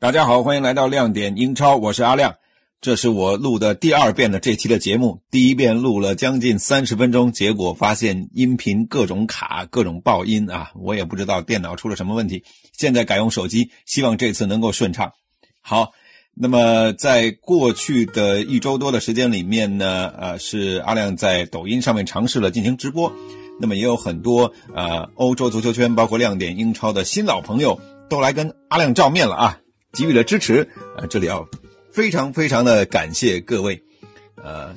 大家好，欢迎来到亮点英超，我是阿亮。这是我录的第二遍的这期的节目，第一遍录了将近三十分钟，结果发现音频各种卡、各种爆音啊，我也不知道电脑出了什么问题。现在改用手机，希望这次能够顺畅。好，那么在过去的一周多的时间里面呢，呃，是阿亮在抖音上面尝试了进行直播，那么也有很多呃欧洲足球圈，包括亮点英超的新老朋友都来跟阿亮照面了啊。给予了支持，呃，这里要非常非常的感谢各位，呃，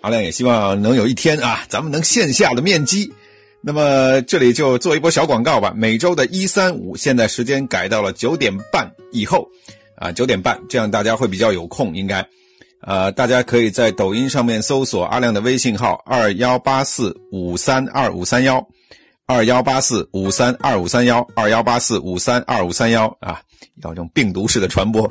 阿亮也希望能有一天啊，咱们能线下的面基。那么这里就做一波小广告吧，每周的一三五，现在时间改到了九点半以后，啊，九点半，这样大家会比较有空，应该，呃，大家可以在抖音上面搜索阿亮的微信号二幺八四五三二五三幺。二幺八四五三二五三幺，二幺八四五三二五三幺啊，要用病毒式的传播。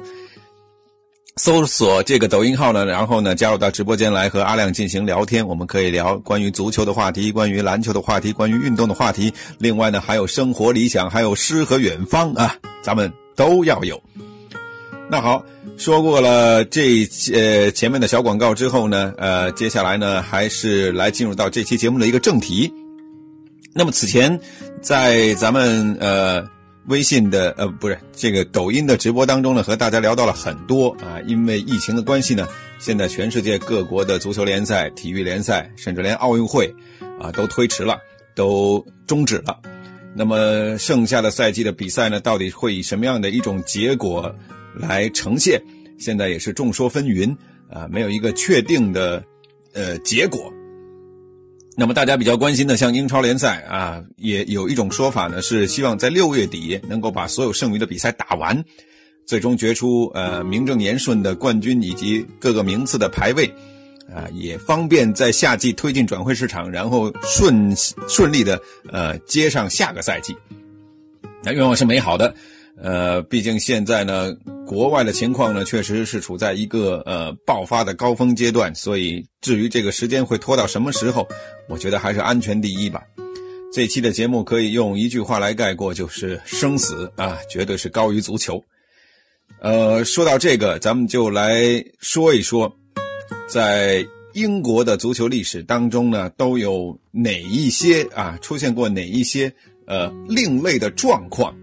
搜索这个抖音号呢，然后呢，加入到直播间来和阿亮进行聊天。我们可以聊关于足球的话题，关于篮球的话题，关于运动的话题。另外呢，还有生活理想，还有诗和远方啊，咱们都要有。那好，说过了这呃前面的小广告之后呢，呃，接下来呢，还是来进入到这期节目的一个正题。那么此前，在咱们呃微信的呃不是这个抖音的直播当中呢，和大家聊到了很多啊，因为疫情的关系呢，现在全世界各国的足球联赛、体育联赛，甚至连奥运会啊都推迟了，都终止了。那么剩下的赛季的比赛呢，到底会以什么样的一种结果来呈现？现在也是众说纷纭啊，没有一个确定的呃结果。那么大家比较关心的，像英超联赛啊，也有一种说法呢，是希望在六月底能够把所有剩余的比赛打完，最终决出呃名正言顺的冠军以及各个名次的排位，啊，也方便在夏季推进转会市场，然后顺顺利的呃接上下个赛季。那愿望是美好的。呃，毕竟现在呢，国外的情况呢，确实是处在一个呃爆发的高峰阶段，所以至于这个时间会拖到什么时候，我觉得还是安全第一吧。这期的节目可以用一句话来概括，就是生死啊，绝对是高于足球。呃，说到这个，咱们就来说一说，在英国的足球历史当中呢，都有哪一些啊出现过哪一些呃另类的状况。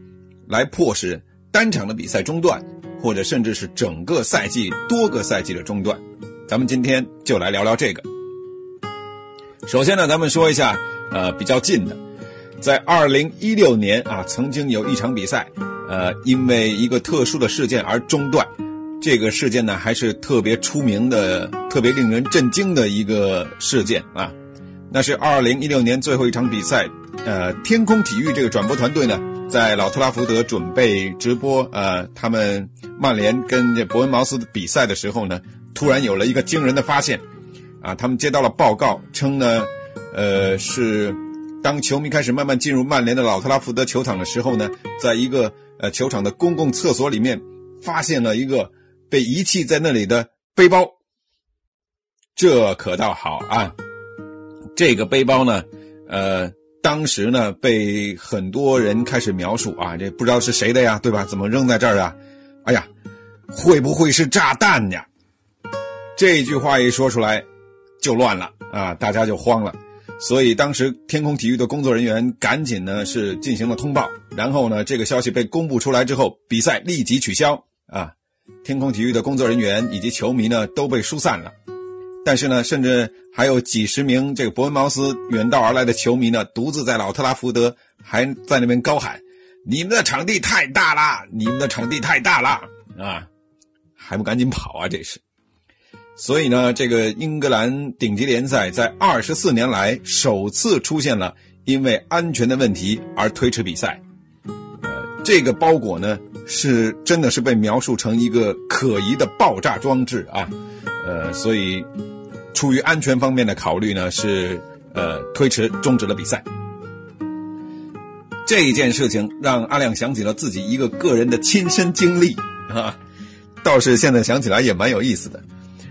来迫使单场的比赛中断，或者甚至是整个赛季多个赛季的中断。咱们今天就来聊聊这个。首先呢，咱们说一下，呃，比较近的，在二零一六年啊，曾经有一场比赛，呃，因为一个特殊的事件而中断。这个事件呢，还是特别出名的、特别令人震惊的一个事件啊。那是二零一六年最后一场比赛，呃，天空体育这个转播团队呢。在老特拉福德准备直播，呃，他们曼联跟这伯恩茅斯的比赛的时候呢，突然有了一个惊人的发现，啊，他们接到了报告称呢，呃，是当球迷开始慢慢进入曼联的老特拉福德球场的时候呢，在一个呃球场的公共厕所里面，发现了一个被遗弃在那里的背包。这可倒好啊，这个背包呢，呃。当时呢，被很多人开始描述啊，这不知道是谁的呀，对吧？怎么扔在这儿啊？哎呀，会不会是炸弹呀？这句话一说出来，就乱了啊，大家就慌了。所以当时天空体育的工作人员赶紧呢是进行了通报，然后呢，这个消息被公布出来之后，比赛立即取消啊。天空体育的工作人员以及球迷呢都被疏散了。但是呢，甚至还有几十名这个伯恩茅斯远道而来的球迷呢，独自在老特拉福德还在那边高喊：“你们的场地太大啦，你们的场地太大啦啊！”还不赶紧跑啊！这是。所以呢，这个英格兰顶级联赛在二十四年来首次出现了因为安全的问题而推迟比赛。呃，这个包裹呢，是真的是被描述成一个可疑的爆炸装置啊！呃，所以。出于安全方面的考虑呢，是呃推迟终止了比赛。这一件事情让阿亮想起了自己一个个人的亲身经历啊，倒是现在想起来也蛮有意思的。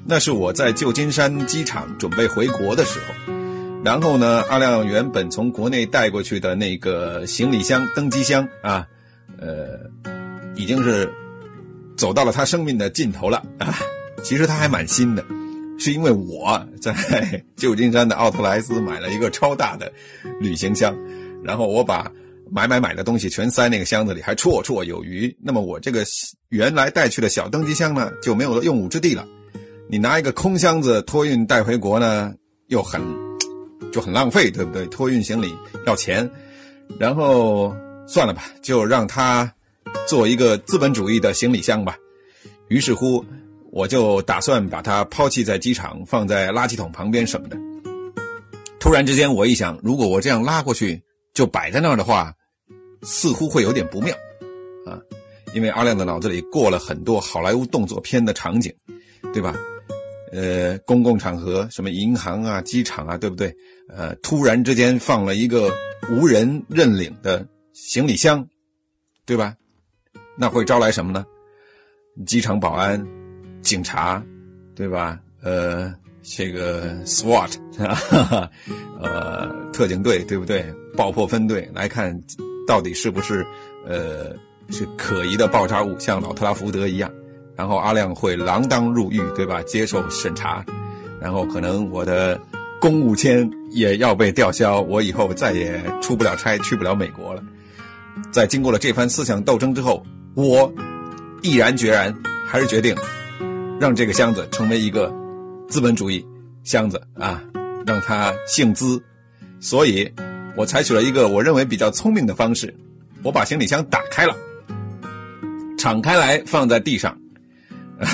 那是我在旧金山机场准备回国的时候，然后呢，阿亮原本从国内带过去的那个行李箱、登机箱啊，呃，已经是走到了他生命的尽头了啊！其实他还蛮新的，是因为我在 旧金山的奥特莱斯买了一个超大的旅行箱，然后我把买买买的东西全塞那个箱子里，还绰绰有余。那么我这个原来带去的小登机箱呢，就没有了用武之地了。你拿一个空箱子托运带回国呢，又很就很浪费，对不对？托运行李要钱，然后算了吧，就让他做一个资本主义的行李箱吧。于是乎，我就打算把它抛弃在机场，放在垃圾桶旁边什么的。突然之间，我一想，如果我这样拉过去，就摆在那儿的话，似乎会有点不妙啊，因为阿亮的脑子里过了很多好莱坞动作片的场景，对吧？呃，公共场合，什么银行啊、机场啊，对不对？呃，突然之间放了一个无人认领的行李箱，对吧？那会招来什么呢？机场保安、警察，对吧？呃，这个 SWAT，呃，特警队，对不对？爆破分队来看，到底是不是呃是可疑的爆炸物，像老特拉福德一样。然后阿亮会锒铛入狱，对吧？接受审查，然后可能我的公务签也要被吊销，我以后再也出不了差，去不了美国了。在经过了这番思想斗争之后，我毅然决然还是决定让这个箱子成为一个资本主义箱子啊，让它姓资。所以，我采取了一个我认为比较聪明的方式，我把行李箱打开了，敞开来放在地上。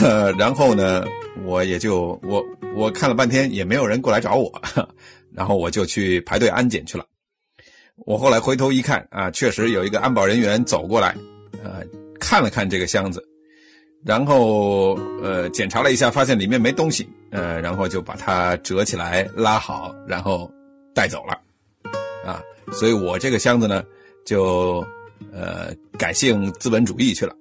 呃，然后呢，我也就我我看了半天也没有人过来找我，然后我就去排队安检去了。我后来回头一看啊，确实有一个安保人员走过来，呃，看了看这个箱子，然后呃检查了一下，发现里面没东西，呃，然后就把它折起来拉好，然后带走了。啊，所以我这个箱子呢，就呃改姓资本主义去了。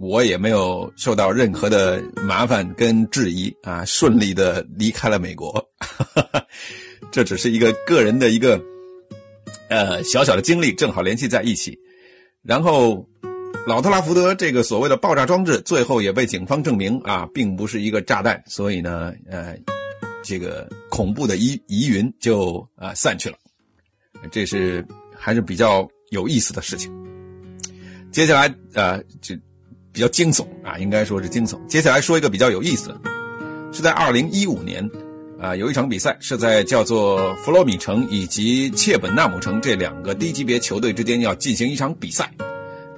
我也没有受到任何的麻烦跟质疑啊，顺利的离开了美国。这只是一个个人的一个呃小小的经历，正好联系在一起。然后，老特拉福德这个所谓的爆炸装置，最后也被警方证明啊，并不是一个炸弹。所以呢，呃，这个恐怖的疑疑云就啊散去了。这是还是比较有意思的事情。接下来呃就。比较惊悚啊，应该说是惊悚。接下来说一个比较有意思的，是在二零一五年，啊，有一场比赛是在叫做弗洛米城以及切本纳姆城这两个低级别球队之间要进行一场比赛。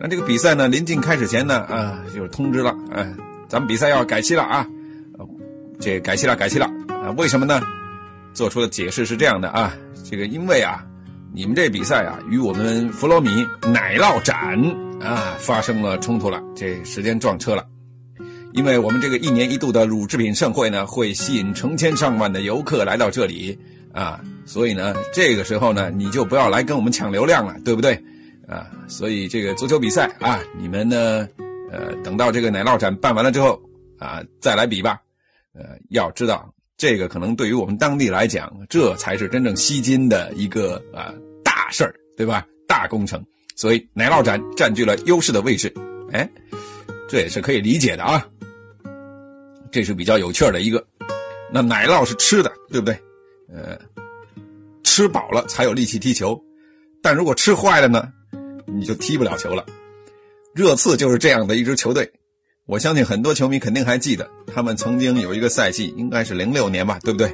那这个比赛呢，临近开始前呢，啊，就是通知了，啊，咱们比赛要改期了啊，这改期了，改期了啊？为什么呢？做出的解释是这样的啊，这个因为啊，你们这比赛啊，与我们弗洛米奶酪展。啊，发生了冲突了，这时间撞车了，因为我们这个一年一度的乳制品盛会呢，会吸引成千上万的游客来到这里啊，所以呢，这个时候呢，你就不要来跟我们抢流量了，对不对？啊，所以这个足球比赛啊，你们呢，呃，等到这个奶酪展办完了之后啊，再来比吧。呃，要知道这个可能对于我们当地来讲，这才是真正吸金的一个啊大事儿，对吧？大工程。所以奶酪展占据了优势的位置，哎，这也是可以理解的啊。这是比较有趣的一个。那奶酪是吃的，对不对？呃，吃饱了才有力气踢球，但如果吃坏了呢，你就踢不了球了。热刺就是这样的一支球队，我相信很多球迷肯定还记得，他们曾经有一个赛季，应该是零六年吧，对不对？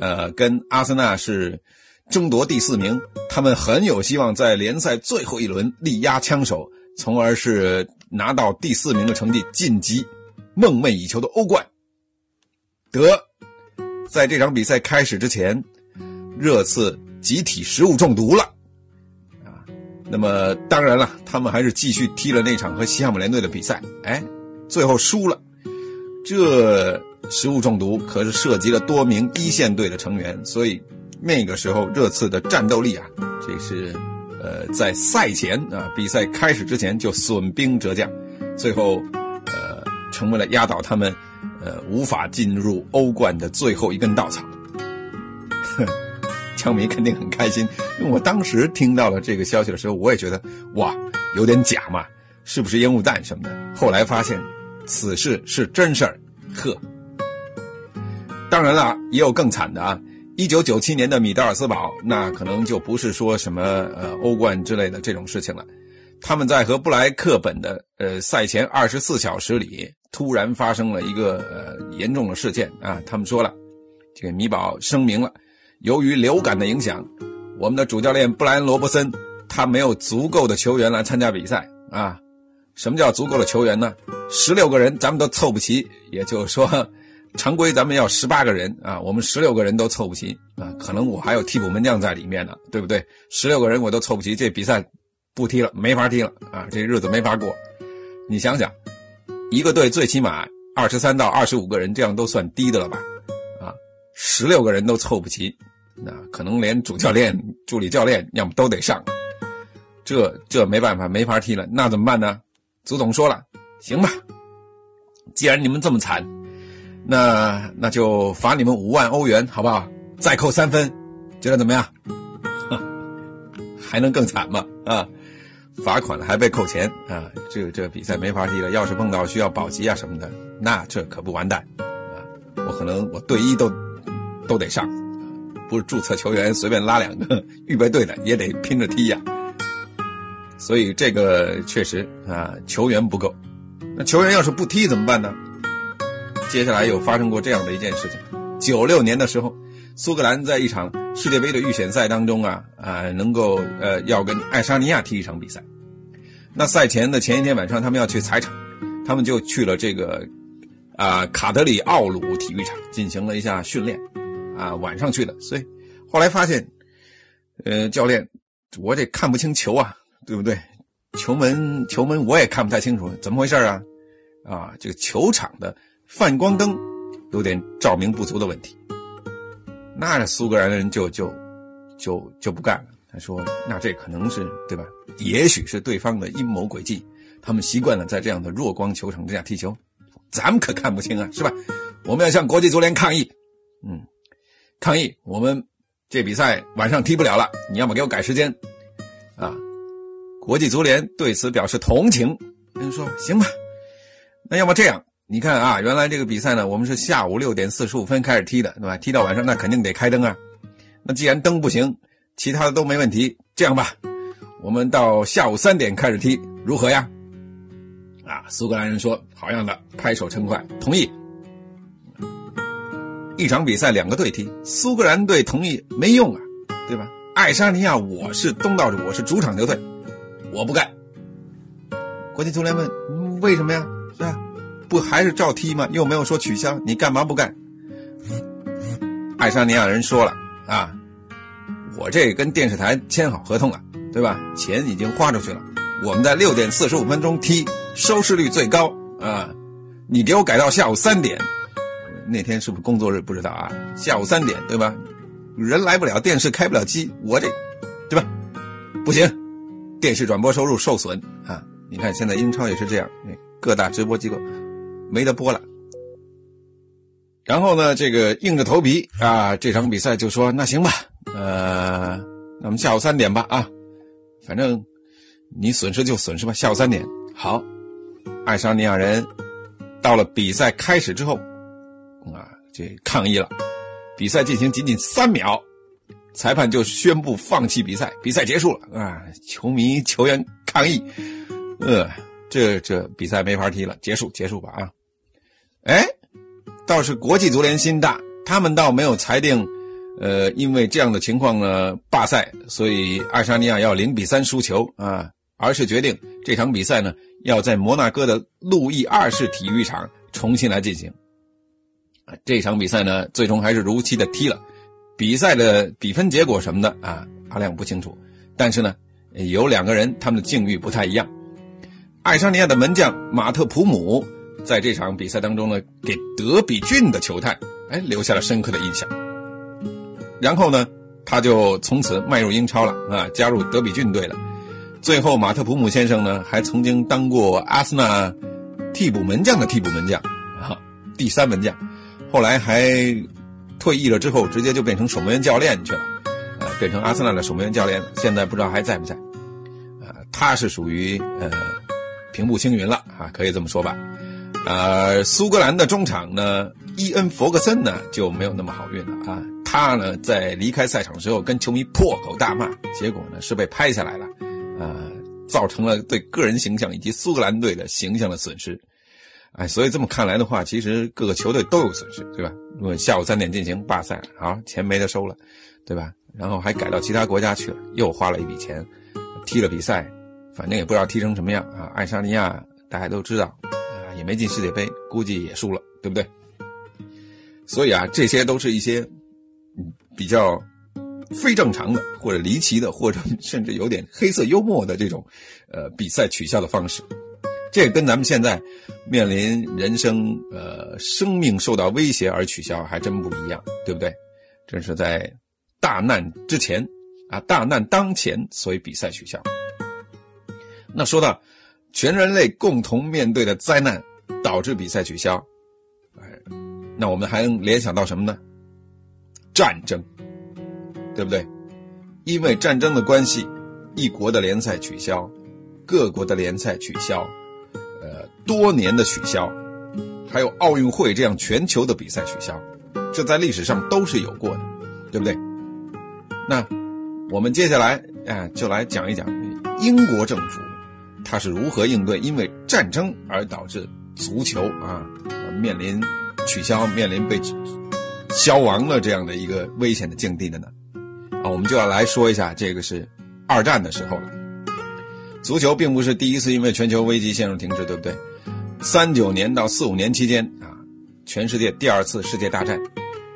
呃，跟阿森纳是。争夺第四名，他们很有希望在联赛最后一轮力压枪手，从而是拿到第四名的成绩晋级梦寐以求的欧冠。得，在这场比赛开始之前，热刺集体食物中毒了，那么当然了，他们还是继续踢了那场和西汉姆联队的比赛，哎，最后输了。这食物中毒可是涉及了多名一线队的成员，所以。那个时候，热刺的战斗力啊，这是，呃，在赛前啊，比赛开始之前就损兵折将，最后，呃，成为了压倒他们，呃，无法进入欧冠的最后一根稻草。哼 枪迷肯定很开心，因为我当时听到了这个消息的时候，我也觉得哇，有点假嘛，是不是烟雾弹什么的？后来发现，此事是真事儿，呵。当然了，也有更惨的啊。一九九七年的米德尔斯堡，那可能就不是说什么呃欧冠之类的这种事情了。他们在和布莱克本的呃赛前二十四小时里，突然发生了一个呃严重的事件啊。他们说了，这个米堡声明了，由于流感的影响，我们的主教练布莱恩罗伯森他没有足够的球员来参加比赛啊。什么叫足够的球员呢？十六个人咱们都凑不齐，也就是说。常规咱们要十八个人啊，我们十六个人都凑不齐啊，可能我还有替补门将在里面呢，对不对？十六个人我都凑不齐，这比赛不踢了，没法踢了啊，这日子没法过。你想想，一个队最起码二十三到二十五个人，这样都算低的了吧？十六个人都凑不齐，那可能连主教练、助理教练要么都得上，这这没办法，没法踢了，那怎么办呢？足总说了，行吧，既然你们这么惨。那那就罚你们五万欧元，好不好？再扣三分，觉得怎么样？还能更惨吗？啊，罚款了还被扣钱啊！这这比赛没法踢了。要是碰到需要保级啊什么的，那这可不完蛋啊！我可能我队医都都得上，不是注册球员随便拉两个 预备队的也得拼着踢呀。所以这个确实啊，球员不够。那球员要是不踢怎么办呢？接下来又发生过这样的一件事情：九六年的时候，苏格兰在一场世界杯的预选赛当中啊啊，能够呃要跟爱沙尼亚踢一场比赛。那赛前的前一天晚上，他们要去踩场，他们就去了这个啊卡德里奥鲁体育场进行了一下训练，啊晚上去的。所以后来发现，呃教练，我这看不清球啊，对不对？球门球门我也看不太清楚，怎么回事啊？啊，这个球场的。泛光灯有点照明不足的问题，那苏格兰人就就就就不干了。他说：“那这可能是对吧？也许是对方的阴谋诡计。他们习惯了在这样的弱光球场之下踢球，咱们可看不清啊，是吧？我们要向国际足联抗议，抗议，我们这比赛晚上踢不了了。你要么给我改时间，啊，国际足联对此表示同情。人说行吧，那要么这样。”你看啊，原来这个比赛呢，我们是下午六点四十五分开始踢的，对吧？踢到晚上，那肯定得开灯啊。那既然灯不行，其他的都没问题。这样吧，我们到下午三点开始踢，如何呀？啊，苏格兰人说好样的，拍手称快，同意。一场比赛两个队踢，苏格兰队同意没用啊，对吧？爱沙尼亚，我是东道主，我是主场球队，我不干。国际足联问为什么呀？是吧？不还是照踢吗？又没有说取消，你干嘛不干？爱沙尼亚人说了啊，我这跟电视台签好合同了，对吧？钱已经花出去了，我们在六点四十五分钟踢，收视率最高啊！你给我改到下午三点，那天是不是工作日不知道啊？下午三点对吧？人来不了，电视开不了机，我这，对吧？不行，电视转播收入受损啊！你看现在英超也是这样，各大直播机构。没得播了，然后呢，这个硬着头皮啊，这场比赛就说那行吧，呃，那么下午三点吧啊，反正你损失就损失吧，下午三点好。爱沙尼亚人到了比赛开始之后啊，这抗议了，比赛进行仅仅三秒，裁判就宣布放弃比赛，比赛结束了啊，球迷球员抗议，呃，这这比赛没法踢了，结束结束吧啊。哎，倒是国际足联心大，他们倒没有裁定，呃，因为这样的情况呢罢赛，所以爱沙尼亚要零比三输球啊，而是决定这场比赛呢要在摩纳哥的路易二世体育场重新来进行。这场比赛呢最终还是如期的踢了，比赛的比分结果什么的啊，阿亮不清楚，但是呢有两个人他们的境遇不太一样，爱沙尼亚的门将马特普姆。在这场比赛当中呢，给德比郡的球探哎留下了深刻的印象。然后呢，他就从此迈入英超了啊，加入德比郡队了。最后，马特普姆先生呢，还曾经当过阿森纳替补门将的替补门将啊，第三门将。后来还退役了之后，直接就变成守门员教练去了，呃，变成阿森纳的守门员教练。现在不知道还在不在？呃，他是属于呃平步青云了啊，可以这么说吧。呃，苏格兰的中场呢，伊恩·弗格森呢就没有那么好运了啊。他呢在离开赛场之后跟球迷破口大骂，结果呢是被拍下来了，啊，造成了对个人形象以及苏格兰队的形象的损失。哎，所以这么看来的话，其实各个球队都有损失，对吧？如果下午三点进行罢赛，好，钱没得收了，对吧？然后还改到其他国家去了，又花了一笔钱，踢了比赛，反正也不知道踢成什么样啊。爱沙尼亚大家都知道。啊也没进世界杯，估计也输了，对不对？所以啊，这些都是一些比较非正常的，或者离奇的，或者甚至有点黑色幽默的这种呃比赛取消的方式。这跟咱们现在面临人生呃生命受到威胁而取消还真不一样，对不对？这是在大难之前啊，大难当前，所以比赛取消。那说到。全人类共同面对的灾难导致比赛取消，哎，那我们还能联想到什么呢？战争，对不对？因为战争的关系，一国的联赛取消，各国的联赛取消，多年的取消，还有奥运会这样全球的比赛取消，这在历史上都是有过的，对不对？那我们接下来啊，就来讲一讲英国政府。他是如何应对因为战争而导致足球啊面临取消、面临被消亡了这样的一个危险的境地的呢？啊，我们就要来说一下，这个是二战的时候了。足球并不是第一次因为全球危机陷入停滞，对不对？三九年到四五年期间啊，全世界第二次世界大战，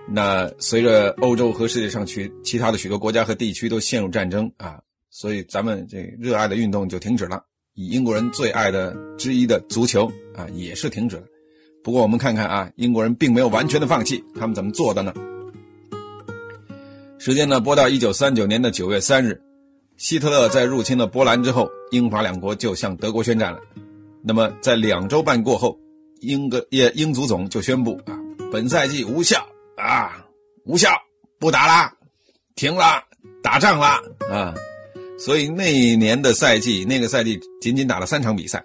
那随着欧洲和世界上去其他的许多国家和地区都陷入战争啊，所以咱们这热爱的运动就停止了。以英国人最爱的之一的足球啊，也是停止了。不过我们看看啊，英国人并没有完全的放弃，他们怎么做的呢？时间呢，拨到一九三九年的九月三日，希特勒在入侵了波兰之后，英法两国就向德国宣战了。那么在两周半过后，英格也英足总就宣布啊，本赛季无效啊，无效，不打了，停了，打仗了啊。所以那一年的赛季，那个赛季仅仅打了三场比赛。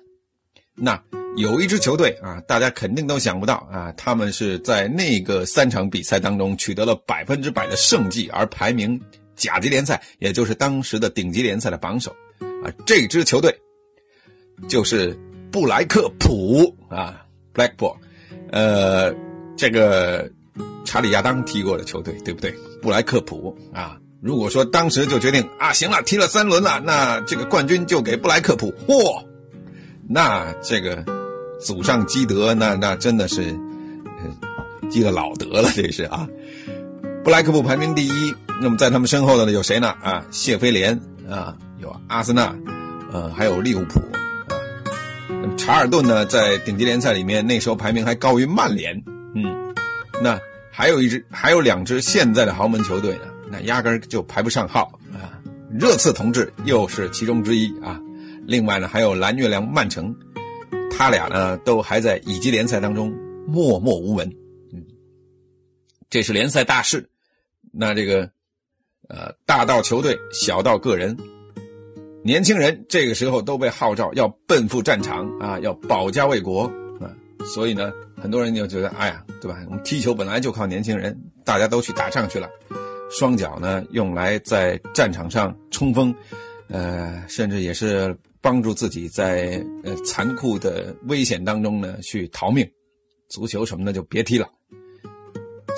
那有一支球队啊，大家肯定都想不到啊，他们是在那个三场比赛当中取得了百分之百的胜绩，而排名甲级联赛，也就是当时的顶级联赛的榜首。啊，这支球队就是布莱克普啊，Blackpool，呃，这个查理亚当踢过的球队，对不对？布莱克普啊。如果说当时就决定啊，行了，踢了三轮了，那这个冠军就给布莱克普，嚯，那这个祖上积德，那那真的是积了老德了，这是啊。布莱克普排名第一，那么在他们身后的呢有谁呢？啊，谢菲联啊，有阿森纳，呃，还有利物浦。查尔顿呢，在顶级联赛里面那时候排名还高于曼联，嗯，那还有一支，还有两支现在的豪门球队呢。那压根儿就排不上号啊！热刺同志又是其中之一啊。另外呢，还有蓝月亮曼城，他俩呢都还在乙级联赛当中默默无闻。嗯，这是联赛大事。那这个，呃，大到球队，小到个人，年轻人这个时候都被号召要奔赴战场啊，要保家卫国啊。所以呢，很多人就觉得，哎呀，对吧？我们踢球本来就靠年轻人，大家都去打仗去了。双脚呢，用来在战场上冲锋，呃，甚至也是帮助自己在呃残酷的危险当中呢去逃命。足球什么的就别踢了。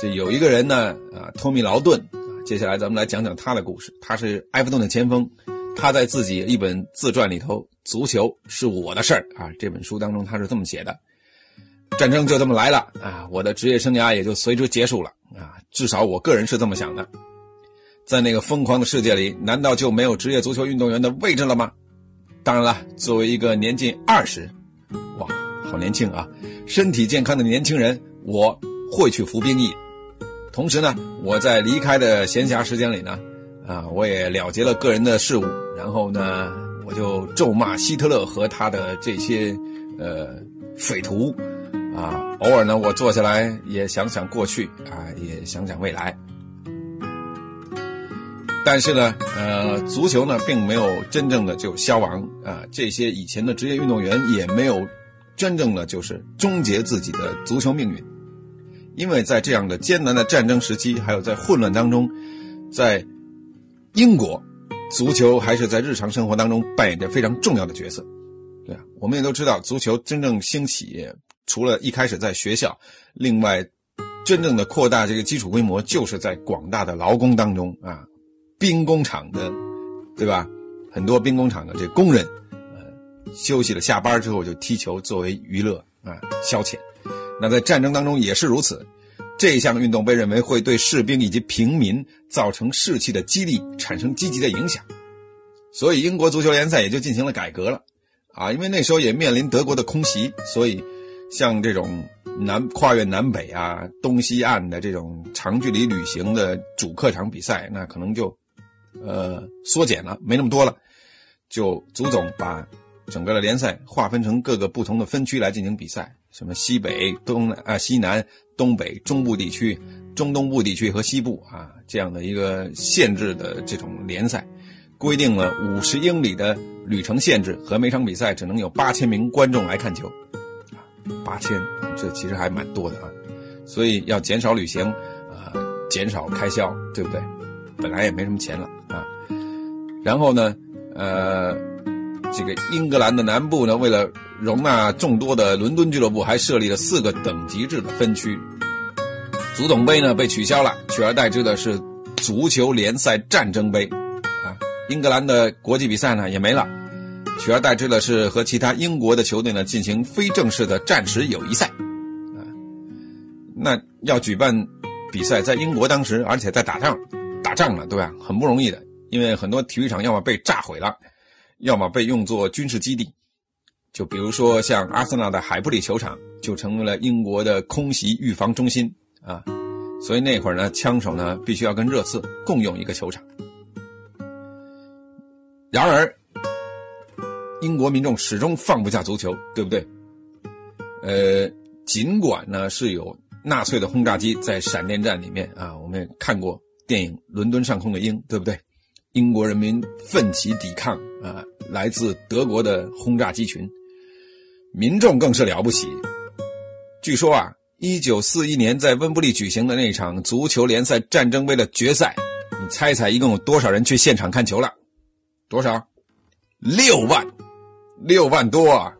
这有一个人呢，啊，托米劳顿，接下来咱们来讲讲他的故事。他是埃弗顿的前锋，他在自己一本自传里头，《足球是我的事儿》啊，这本书当中他是这么写的：战争就这么来了啊，我的职业生涯也就随之结束了。啊，至少我个人是这么想的。在那个疯狂的世界里，难道就没有职业足球运动员的位置了吗？当然了，作为一个年近二十，哇，好年轻啊，身体健康的年轻人，我会去服兵役。同时呢，我在离开的闲暇时间里呢，啊，我也了结了个人的事务，然后呢，我就咒骂希特勒和他的这些呃匪徒。啊，偶尔呢，我坐下来也想想过去啊，也想想未来。但是呢，呃，足球呢，并没有真正的就消亡啊。这些以前的职业运动员也没有真正的就是终结自己的足球命运。因为在这样的艰难的战争时期，还有在混乱当中，在英国，足球还是在日常生活当中扮演着非常重要的角色。对啊，我们也都知道，足球真正兴起，除了一开始在学校，另外，真正的扩大这个基础规模，就是在广大的劳工当中啊，兵工厂的，对吧？很多兵工厂的这工人，呃，休息了下班之后就踢球作为娱乐啊消遣。那在战争当中也是如此，这项运动被认为会对士兵以及平民造成士气的激励，产生积极的影响，所以英国足球联赛也就进行了改革了，啊，因为那时候也面临德国的空袭，所以像这种南跨越南北啊、东西岸的这种长距离旅行的主客场比赛，那可能就呃缩减了，没那么多了，就足总把整个的联赛划分成各个不同的分区来进行比赛。什么西北、东啊、西南、东北、中部地区、中东部地区和西部啊，这样的一个限制的这种联赛，规定了五十英里的旅程限制和每场比赛只能有八千名观众来看球，啊，八千，这其实还蛮多的啊，所以要减少旅行，啊，减少开销，对不对？本来也没什么钱了啊，然后呢，呃。这个英格兰的南部呢，为了容纳众多的伦敦俱乐部，还设立了四个等级制的分区。足总杯呢被取消了，取而代之的是足球联赛战争杯。啊，英格兰的国际比赛呢也没了，取而代之的是和其他英国的球队呢进行非正式的战时友谊赛。啊，那要举办比赛，在英国当时，而且在打仗，打仗了，对吧？很不容易的，因为很多体育场要么被炸毁了。要么被用作军事基地，就比如说像阿森纳的海布里球场，就成为了英国的空袭预防中心啊。所以那会儿呢，枪手呢必须要跟热刺共用一个球场。然而，英国民众始终放不下足球，对不对？呃，尽管呢是有纳粹的轰炸机在闪电战里面啊，我们也看过电影《伦敦上空的鹰》，对不对？英国人民奋起抵抗啊！来自德国的轰炸机群，民众更是了不起。据说啊，一九四一年在温布利举行的那场足球联赛战争杯的决赛，你猜猜一共有多少人去现场看球了？多少？六万，六万多啊！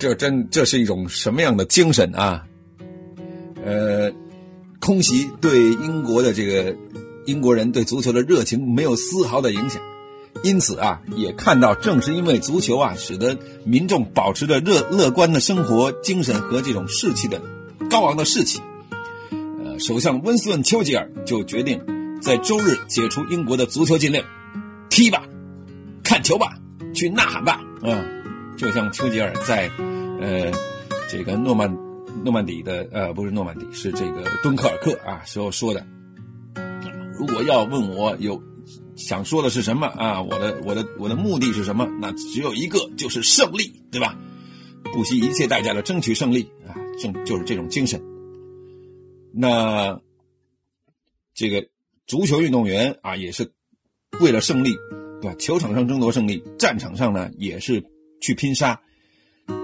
这真这是一种什么样的精神啊？呃，空袭对英国的这个。英国人对足球的热情没有丝毫的影响，因此啊，也看到正是因为足球啊，使得民众保持着热乐观的生活精神和这种士气的高昂的士气。呃，首相温斯顿·丘吉尔就决定在周日解除英国的足球禁令，踢吧，看球吧，去呐喊吧，嗯，就像丘吉尔在呃这个诺曼诺曼底的呃不是诺曼底是这个敦刻尔克啊时候说的。如果要问我有想说的是什么啊，我的我的我的目的是什么？那只有一个，就是胜利，对吧？不惜一切代价的争取胜利啊，正就是这种精神。那这个足球运动员啊，也是为了胜利，对吧？球场上争夺胜利，战场上呢也是去拼杀。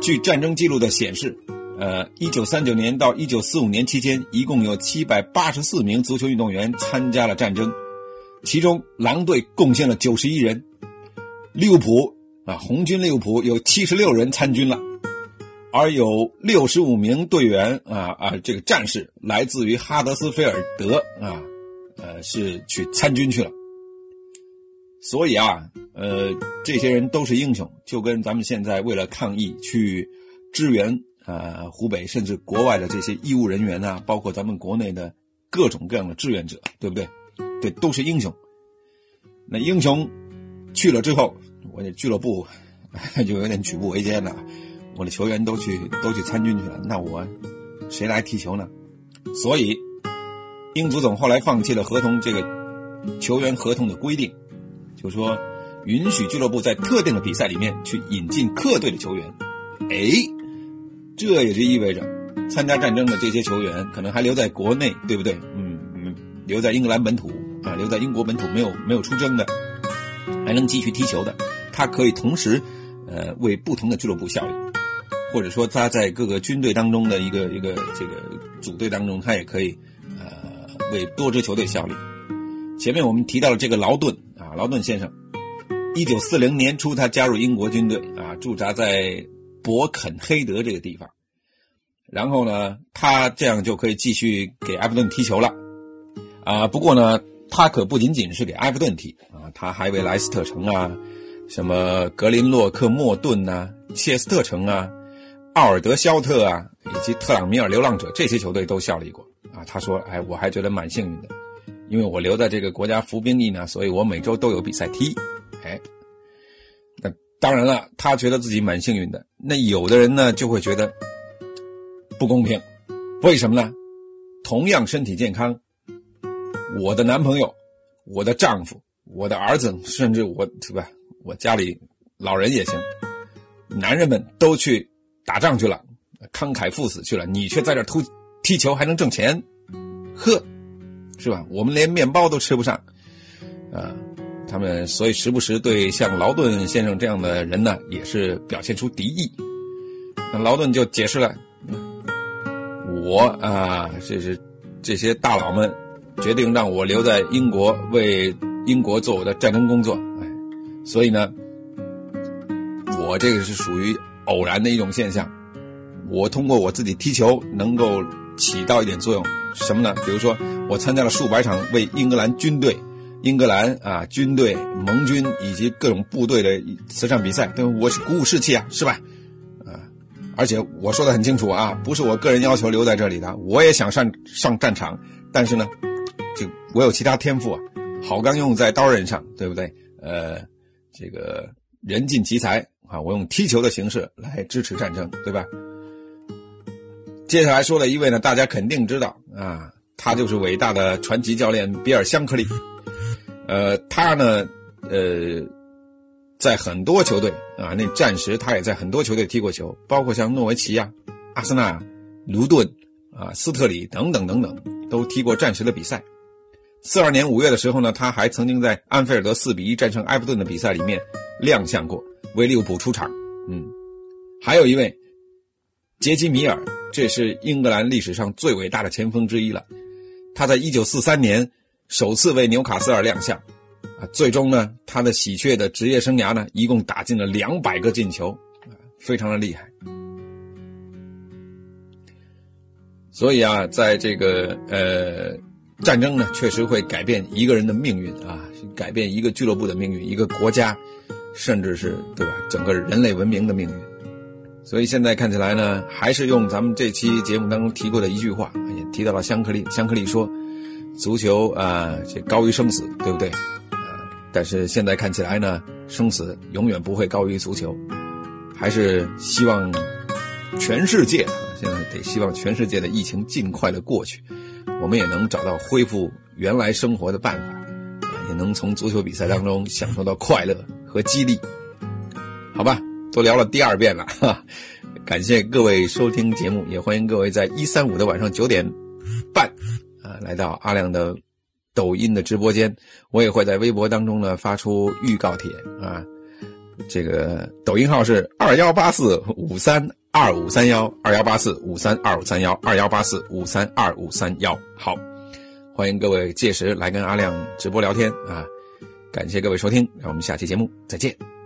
据战争记录的显示。呃，一九三九年到一九四五年期间，一共有七百八十四名足球运动员参加了战争，其中狼队贡献了九十一人，利物浦啊，红军利物浦有七十六人参军了，而有六十五名队员啊啊，这个战士来自于哈德斯菲尔德啊，呃，是去参军去了，所以啊，呃，这些人都是英雄，就跟咱们现在为了抗疫去支援。呃，湖北甚至国外的这些医务人员啊，包括咱们国内的各种各样的志愿者，对不对？对，都是英雄。那英雄去了之后，我的俱乐部 就有点举步维艰了。我的球员都去都去参军去了，那我谁来踢球呢？所以，英足总后来放弃了合同这个球员合同的规定，就说允许俱乐部在特定的比赛里面去引进客队的球员。哎。这也就意味着，参加战争的这些球员可能还留在国内，对不对？嗯嗯，留在英格兰本土啊，留在英国本土没有没有出征的，还能继续踢球的，他可以同时，呃，为不同的俱乐部效力。或者说他在各个军队当中的一个一个这个组队当中，他也可以呃为多支球队效力。前面我们提到了这个劳顿啊，劳顿先生，一九四零年初他加入英国军队啊，驻扎在伯肯黑德这个地方。然后呢，他这样就可以继续给埃弗顿踢球了啊。不过呢，他可不仅仅是给埃弗顿踢啊，他还为莱斯特城啊、什么格林洛克莫顿呐、切斯特城啊、奥尔德肖特啊，以及特朗米尔流浪者这些球队都效力过啊。他说：“哎，我还觉得蛮幸运的。”因为我留在这个国家服兵役呢，所以我每周都有比赛踢。哎，当然了，他觉得自己蛮幸运的。那有的人呢，就会觉得不公平。为什么呢？同样身体健康，我的男朋友、我的丈夫、我的儿子，甚至我对吧？我家里老人也行，男人们都去打仗去了，慷慨赴死去了，你却在这突踢球还能挣钱，呵。是吧？我们连面包都吃不上，啊，他们所以时不时对像劳顿先生这样的人呢，也是表现出敌意。那劳顿就解释了，我啊，这是这些大佬们决定让我留在英国为英国做我的战争工作，哎，所以呢，我这个是属于偶然的一种现象，我通过我自己踢球能够起到一点作用。什么呢？比如说，我参加了数百场为英格兰军队、英格兰啊军队、盟军以及各种部队的慈善比赛，对我是鼓舞士气啊，是吧？啊，而且我说的很清楚啊，不是我个人要求留在这里的，我也想上上战场，但是呢，就我有其他天赋啊，好钢用在刀刃上，对不对？呃，这个人尽其才啊，我用踢球的形式来支持战争，对吧？接下来说的一位呢，大家肯定知道啊，他就是伟大的传奇教练比尔·香克利。呃，他呢，呃，在很多球队啊，那战时他也在很多球队踢过球，包括像诺维奇啊、阿森纳、卢顿啊、斯特里等等等等，都踢过战时的比赛。四二年五月的时候呢，他还曾经在安菲尔德四比一战胜埃弗顿的比赛里面亮相过，为利物浦出场。嗯，还有一位杰基米尔。这是英格兰历史上最伟大的前锋之一了。他在1943年首次为纽卡斯尔亮相，啊，最终呢，他的喜鹊的职业生涯呢，一共打进了两百个进球，啊，非常的厉害。所以啊，在这个呃战争呢，确实会改变一个人的命运啊，改变一个俱乐部的命运，一个国家，甚至是对吧，整个人类文明的命运。所以现在看起来呢，还是用咱们这期节目当中提过的一句话，也提到了香克利。香克利说：“足球啊，这高于生死，对不对？”呃，但是现在看起来呢，生死永远不会高于足球。还是希望全世界，现在得希望全世界的疫情尽快的过去，我们也能找到恢复原来生活的办法，也能从足球比赛当中享受到快乐和激励。好吧。都聊了第二遍了，哈，感谢各位收听节目，也欢迎各位在一三五的晚上九点半，来到阿亮的抖音的直播间，我也会在微博当中呢发出预告帖啊，这个抖音号是二幺八四五三二五三幺二幺八四五三二五三幺二幺八四五三二五三幺，好，欢迎各位届时来跟阿亮直播聊天啊，感谢各位收听，让我们下期节目再见。